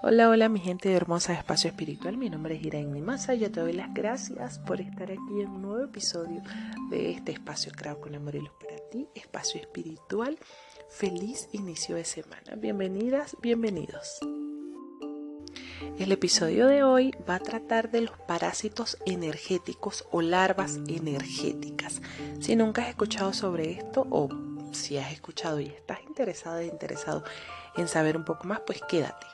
Hola, hola mi gente hermosa de Espacio Espiritual, mi nombre es Irene Massa y yo te doy las gracias por estar aquí en un nuevo episodio de este espacio Creo con Amor y Luz para ti, Espacio Espiritual. Feliz inicio de semana, bienvenidas, bienvenidos. El episodio de hoy va a tratar de los parásitos energéticos o larvas energéticas. Si nunca has escuchado sobre esto o si has escuchado y estás interesada e interesado en saber un poco más, pues quédate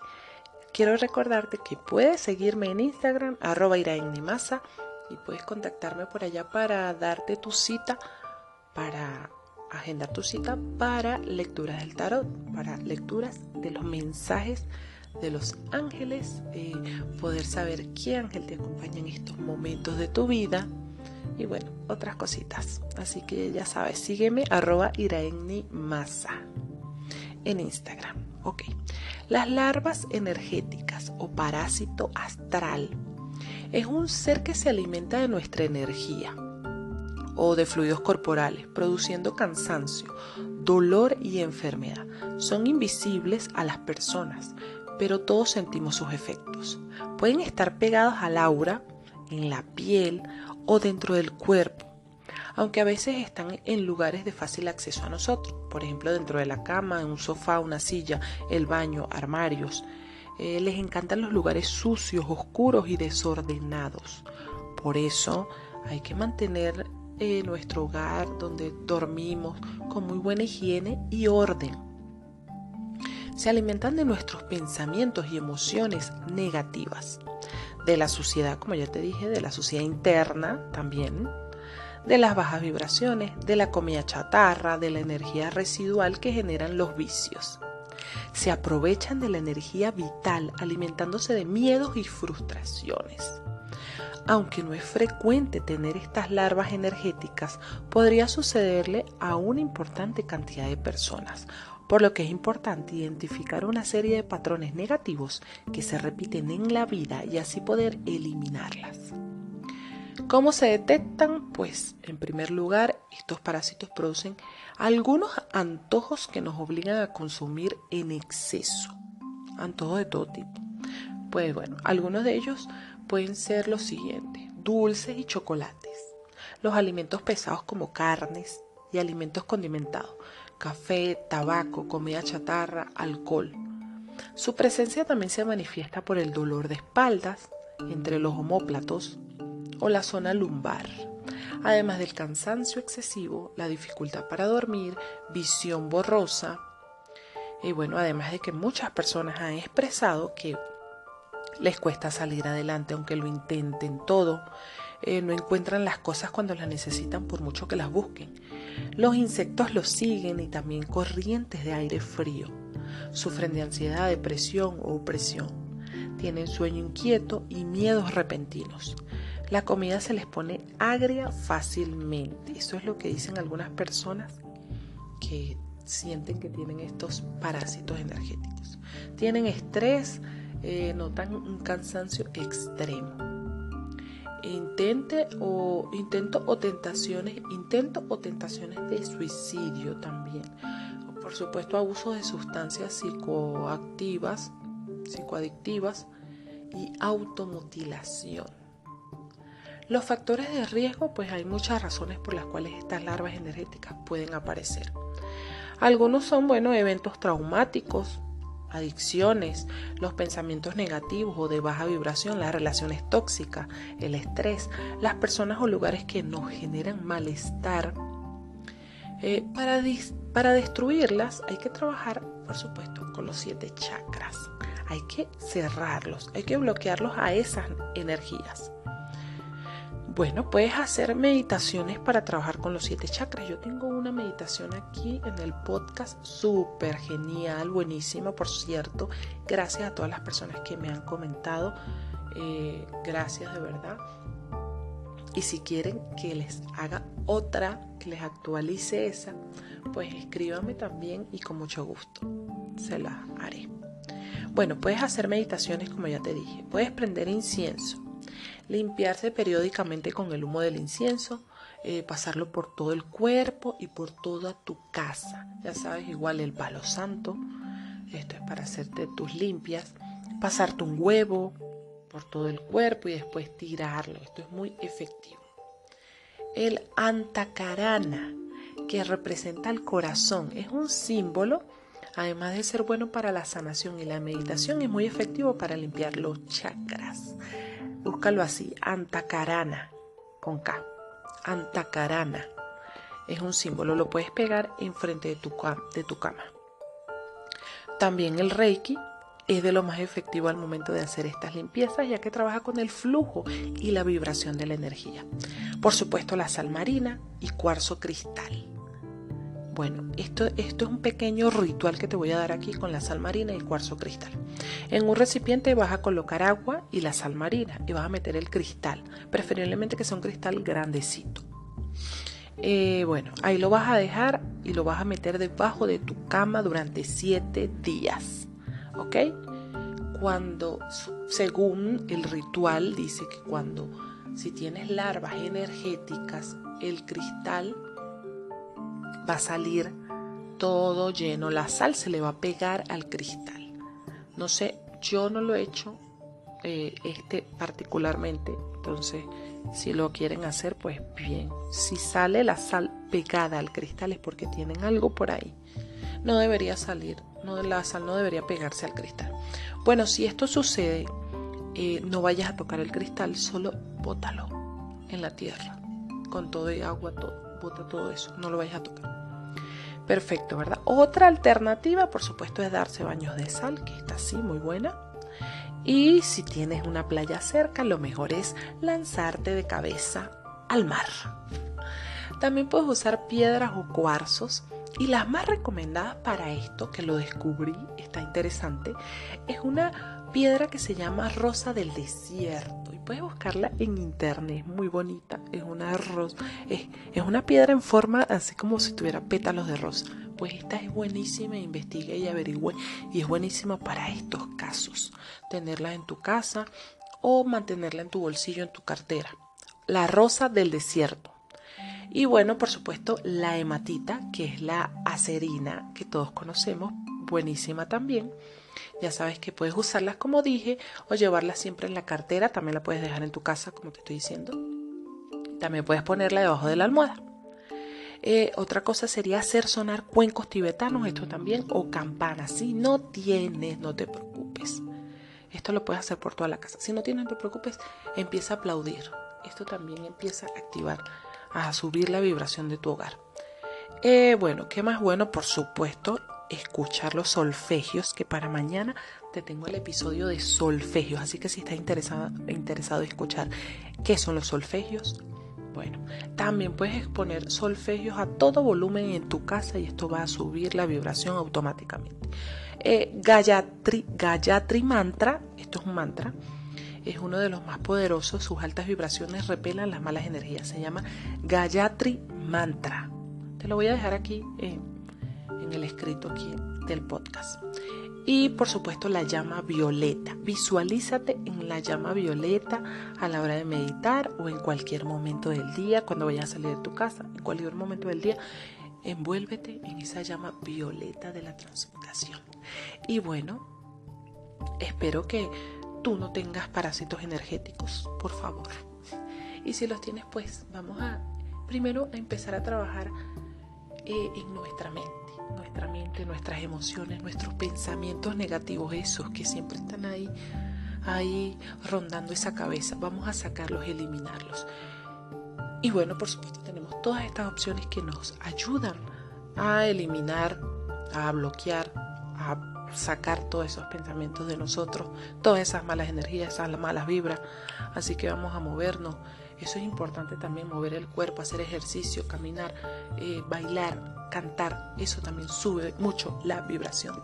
Quiero recordarte que puedes seguirme en Instagram, arroba Masa, y puedes contactarme por allá para darte tu cita, para agendar tu cita para lecturas del tarot, para lecturas de los mensajes de los ángeles, eh, poder saber qué ángel te acompaña en estos momentos de tu vida y bueno, otras cositas. Así que ya sabes, sígueme arroba Masa en Instagram. Ok. Las larvas energéticas o parásito astral es un ser que se alimenta de nuestra energía o de fluidos corporales, produciendo cansancio, dolor y enfermedad. Son invisibles a las personas, pero todos sentimos sus efectos. Pueden estar pegados al aura, en la piel o dentro del cuerpo aunque a veces están en lugares de fácil acceso a nosotros, por ejemplo dentro de la cama, en un sofá, una silla, el baño, armarios. Eh, les encantan los lugares sucios, oscuros y desordenados. Por eso hay que mantener eh, nuestro hogar donde dormimos con muy buena higiene y orden. Se alimentan de nuestros pensamientos y emociones negativas, de la suciedad, como ya te dije, de la suciedad interna también, de las bajas vibraciones, de la comida chatarra, de la energía residual que generan los vicios. Se aprovechan de la energía vital alimentándose de miedos y frustraciones. Aunque no es frecuente tener estas larvas energéticas, podría sucederle a una importante cantidad de personas, por lo que es importante identificar una serie de patrones negativos que se repiten en la vida y así poder eliminarlas. ¿Cómo se detectan? Pues en primer lugar, estos parásitos producen algunos antojos que nos obligan a consumir en exceso. Antojos de todo tipo. Pues bueno, algunos de ellos pueden ser los siguientes. Dulces y chocolates. Los alimentos pesados como carnes y alimentos condimentados. Café, tabaco, comida chatarra, alcohol. Su presencia también se manifiesta por el dolor de espaldas, entre los homóplatos, o la zona lumbar, además del cansancio excesivo, la dificultad para dormir, visión borrosa. Y bueno, además de que muchas personas han expresado que les cuesta salir adelante aunque lo intenten todo, eh, no encuentran las cosas cuando las necesitan por mucho que las busquen. Los insectos los siguen y también corrientes de aire frío. Sufren de ansiedad, depresión o opresión. Tienen sueño inquieto y miedos repentinos la comida se les pone agria fácilmente. Eso es lo que dicen algunas personas que sienten que tienen estos parásitos energéticos. Tienen estrés, eh, notan un cansancio extremo. O intento o tentaciones, intento o tentaciones de suicidio también. Por supuesto, abuso de sustancias psicoactivas, psicoadictivas y automutilación. Los factores de riesgo, pues hay muchas razones por las cuales estas larvas energéticas pueden aparecer. Algunos son, bueno, eventos traumáticos, adicciones, los pensamientos negativos o de baja vibración, las relaciones tóxicas, el estrés, las personas o lugares que nos generan malestar. Eh, para, para destruirlas hay que trabajar, por supuesto, con los siete chakras. Hay que cerrarlos, hay que bloquearlos a esas energías. Bueno, puedes hacer meditaciones para trabajar con los siete chakras. Yo tengo una meditación aquí en el podcast súper genial, buenísima, por cierto. Gracias a todas las personas que me han comentado. Eh, gracias de verdad. Y si quieren que les haga otra, que les actualice esa, pues escríbame también y con mucho gusto se la haré. Bueno, puedes hacer meditaciones como ya te dije. Puedes prender incienso limpiarse periódicamente con el humo del incienso, eh, pasarlo por todo el cuerpo y por toda tu casa. Ya sabes, igual el palo santo, esto es para hacerte tus limpias. pasarte un huevo por todo el cuerpo y después tirarlo. Esto es muy efectivo. El antacarana, que representa el corazón, es un símbolo, además de ser bueno para la sanación y la meditación, es muy efectivo para limpiar los chakras. Así, antacarana, con K. Antacarana. Es un símbolo, lo puedes pegar enfrente de tu, de tu cama. También el Reiki es de lo más efectivo al momento de hacer estas limpiezas, ya que trabaja con el flujo y la vibración de la energía. Por supuesto, la sal marina y cuarzo cristal. Bueno, esto, esto es un pequeño ritual que te voy a dar aquí con la sal marina y el cuarzo cristal. En un recipiente vas a colocar agua y la sal marina y vas a meter el cristal, preferiblemente que sea un cristal grandecito. Eh, bueno, ahí lo vas a dejar y lo vas a meter debajo de tu cama durante 7 días. ¿Ok? Cuando, según el ritual, dice que cuando, si tienes larvas energéticas, el cristal va a salir todo lleno, la sal se le va a pegar al cristal. No sé, yo no lo he hecho eh, este particularmente, entonces si lo quieren hacer, pues bien. Si sale la sal pegada al cristal es porque tienen algo por ahí. No debería salir, no, la sal no debería pegarse al cristal. Bueno, si esto sucede, eh, no vayas a tocar el cristal, solo bótalo en la tierra, con todo el agua, todo, bota todo eso, no lo vayas a tocar. Perfecto, ¿verdad? Otra alternativa, por supuesto, es darse baños de sal, que está así, muy buena. Y si tienes una playa cerca, lo mejor es lanzarte de cabeza al mar. También puedes usar piedras o cuarzos. Y las más recomendadas para esto, que lo descubrí, está interesante, es una piedra que se llama rosa del desierto puedes buscarla en internet, es muy bonita, es una rosa, es, una piedra en forma así como si tuviera pétalos de rosa. Pues esta es buenísima, investigue y averigüe y es buenísima para estos casos, tenerla en tu casa o mantenerla en tu bolsillo, en tu cartera. La rosa del desierto. Y bueno, por supuesto, la hematita, que es la acerina que todos conocemos, buenísima también. Ya sabes que puedes usarlas como dije o llevarlas siempre en la cartera. También la puedes dejar en tu casa, como te estoy diciendo. También puedes ponerla debajo de la almohada. Eh, otra cosa sería hacer sonar cuencos tibetanos, esto también, o campanas. Si no tienes, no te preocupes. Esto lo puedes hacer por toda la casa. Si no tienes, no te preocupes, empieza a aplaudir. Esto también empieza a activar, a subir la vibración de tu hogar. Eh, bueno, ¿qué más bueno? Por supuesto, escuchar los solfegios, que para mañana te tengo el episodio de solfegios, así que si estás interesado, interesado en escuchar qué son los solfegios, bueno, también puedes exponer solfegios a todo volumen en tu casa y esto va a subir la vibración automáticamente. Eh, Gayatri, Mantra, esto es un mantra, es uno de los más poderosos, sus altas vibraciones repelan las malas energías, se llama Gayatri Mantra. Te lo voy a dejar aquí en el escrito aquí del podcast. Y por supuesto la llama violeta. Visualízate en la llama violeta a la hora de meditar o en cualquier momento del día, cuando vayas a salir de tu casa, en cualquier momento del día, envuélvete en esa llama violeta de la transmutación. Y bueno, espero que tú no tengas parásitos energéticos, por favor. Y si los tienes, pues vamos a primero a empezar a trabajar eh, en nuestra mente nuestra mente, nuestras emociones, nuestros pensamientos negativos, esos que siempre están ahí, ahí rondando esa cabeza. Vamos a sacarlos, eliminarlos. Y bueno, por supuesto, tenemos todas estas opciones que nos ayudan a eliminar, a bloquear, a sacar todos esos pensamientos de nosotros, todas esas malas energías, esas malas vibras. Así que vamos a movernos. Eso es importante también, mover el cuerpo, hacer ejercicio, caminar, eh, bailar, cantar, eso también sube mucho la vibración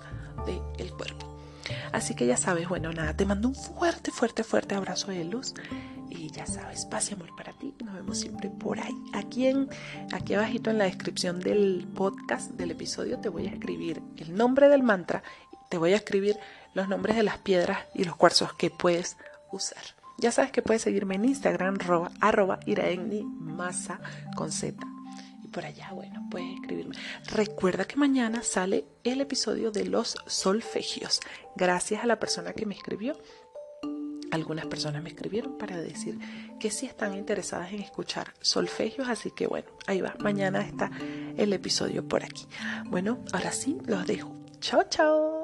del cuerpo. Así que ya sabes, bueno, nada, te mando un fuerte, fuerte, fuerte abrazo de luz. Y ya sabes, paz y amor para ti. Nos vemos siempre por ahí. Aquí, en, aquí abajito en la descripción del podcast, del episodio, te voy a escribir el nombre del mantra. Te voy a escribir los nombres de las piedras y los cuarzos que puedes usar. Ya sabes que puedes seguirme en Instagram, arroba, arroba con Z por allá, bueno, puedes escribirme. Recuerda que mañana sale el episodio de los solfegios. Gracias a la persona que me escribió. Algunas personas me escribieron para decir que sí están interesadas en escuchar solfegios, así que bueno, ahí va. Mañana está el episodio por aquí. Bueno, ahora sí, los dejo. Chao, chao.